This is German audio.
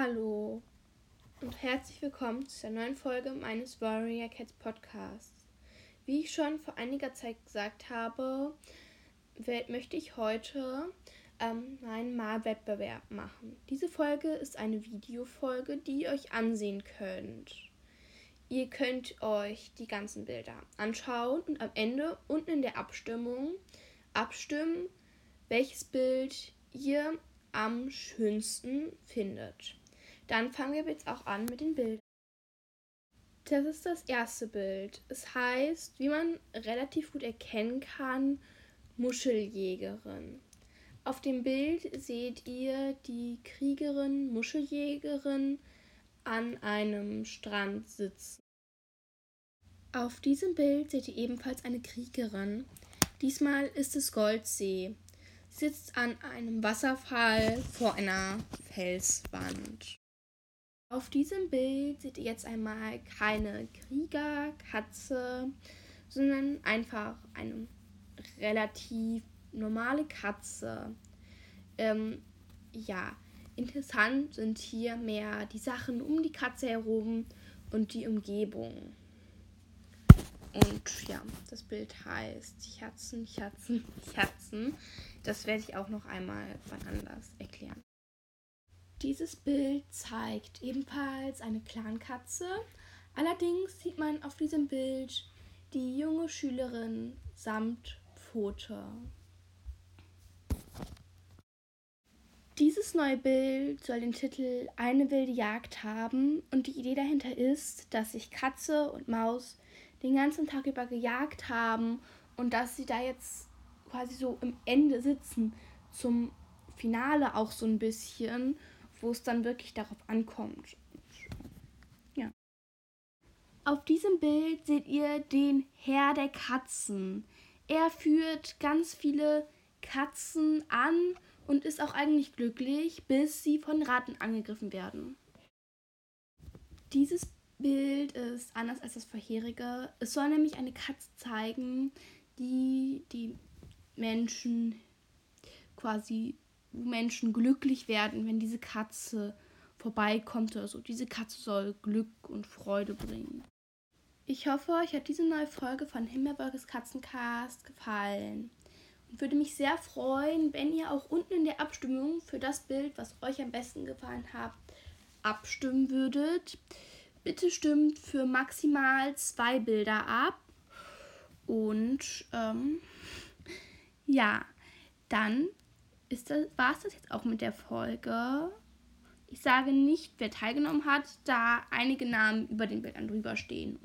Hallo und herzlich willkommen zu der neuen Folge meines Warrior Cats Podcasts. Wie ich schon vor einiger Zeit gesagt habe, möchte ich heute ähm, meinen Malwettbewerb machen. Diese Folge ist eine Videofolge, die ihr euch ansehen könnt. Ihr könnt euch die ganzen Bilder anschauen und am Ende unten in der Abstimmung abstimmen, welches Bild ihr am schönsten findet. Dann fangen wir jetzt auch an mit den Bildern. Das ist das erste Bild. Es heißt, wie man relativ gut erkennen kann, Muscheljägerin. Auf dem Bild seht ihr die Kriegerin, Muscheljägerin an einem Strand sitzen. Auf diesem Bild seht ihr ebenfalls eine Kriegerin. Diesmal ist es Goldsee. Sie sitzt an einem Wasserfall vor einer Felswand. Auf diesem Bild seht ihr jetzt einmal keine Kriegerkatze, sondern einfach eine relativ normale Katze. Ähm, ja, interessant sind hier mehr die Sachen um die Katze herum und die Umgebung. Und ja, das Bild heißt Herzen, Herzen, Herzen. Das werde ich auch noch einmal wann anders erklären. Dieses Bild zeigt ebenfalls eine Clankatze. Allerdings sieht man auf diesem Bild die junge Schülerin samt Pfote. Dieses neue Bild soll den Titel Eine wilde Jagd haben und die Idee dahinter ist, dass sich Katze und Maus den ganzen Tag über gejagt haben und dass sie da jetzt quasi so im Ende sitzen zum Finale auch so ein bisschen wo es dann wirklich darauf ankommt. Ja. Auf diesem Bild seht ihr den Herr der Katzen. Er führt ganz viele Katzen an und ist auch eigentlich glücklich, bis sie von Ratten angegriffen werden. Dieses Bild ist anders als das vorherige. Es soll nämlich eine Katze zeigen, die die Menschen quasi Menschen glücklich werden, wenn diese Katze vorbeikommt oder so. Diese Katze soll Glück und Freude bringen. Ich hoffe, euch hat diese neue Folge von Himmelberges Katzencast gefallen und würde mich sehr freuen, wenn ihr auch unten in der Abstimmung für das Bild, was euch am besten gefallen hat, abstimmen würdet. Bitte stimmt für maximal zwei Bilder ab. Und ähm, ja, dann war es das jetzt auch mit der Folge. Ich sage nicht, wer teilgenommen hat, da einige Namen über den Bildern drüber stehen.